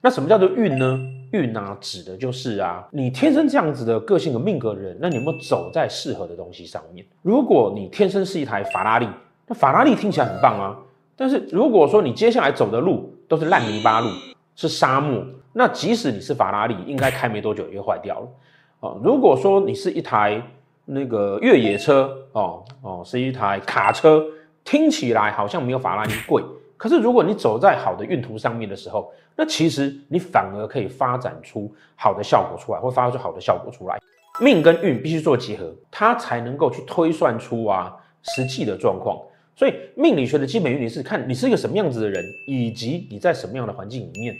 那什么叫做运呢？运啊，指的就是啊，你天生这样子的个性和命格的人，那你有没有走在适合的东西上面？如果你天生是一台法拉利，那法拉利听起来很棒啊。但是如果说你接下来走的路都是烂泥巴路，是沙漠，那即使你是法拉利，应该开没多久也会坏掉了。哦，如果说你是一台那个越野车，哦哦，是一台卡车，听起来好像没有法拉利贵。可是，如果你走在好的运途上面的时候，那其实你反而可以发展出好的效果出来，或发挥出好的效果出来。命跟运必须做结合，它才能够去推算出啊实际的状况。所以，命理学的基本原理是看你是一个什么样子的人，以及你在什么样的环境里面。